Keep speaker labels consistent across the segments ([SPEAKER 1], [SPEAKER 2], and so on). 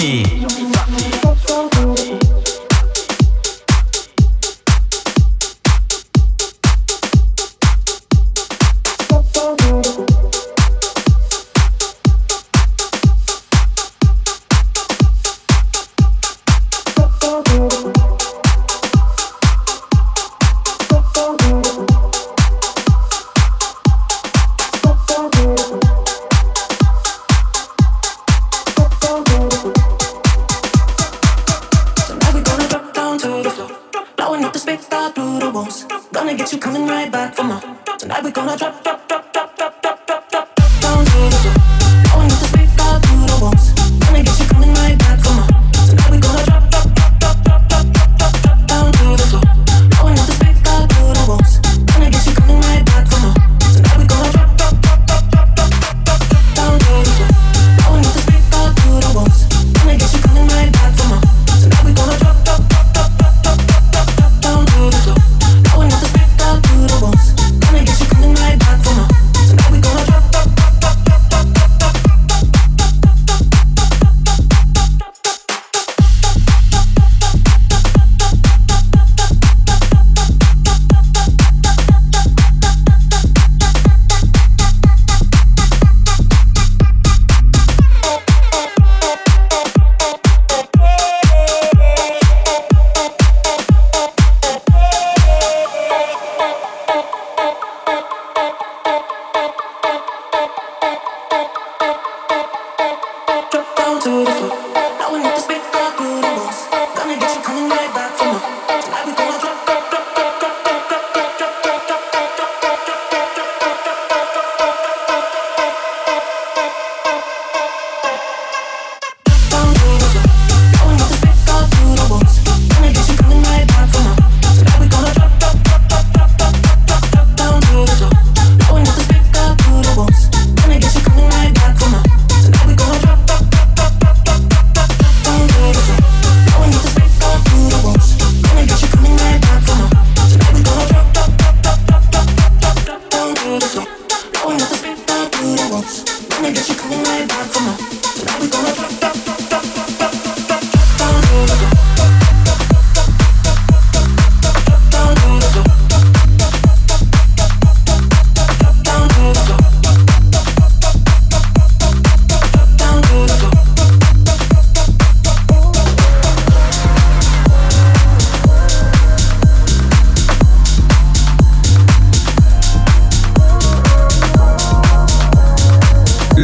[SPEAKER 1] party.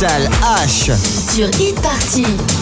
[SPEAKER 2] Pascal H.
[SPEAKER 3] Sur Hit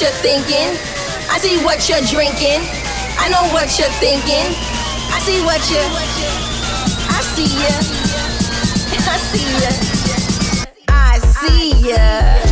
[SPEAKER 4] you're thinking. I see what you're drinking. I know what you're thinking. I see what you. I see ya. I see ya. I see ya.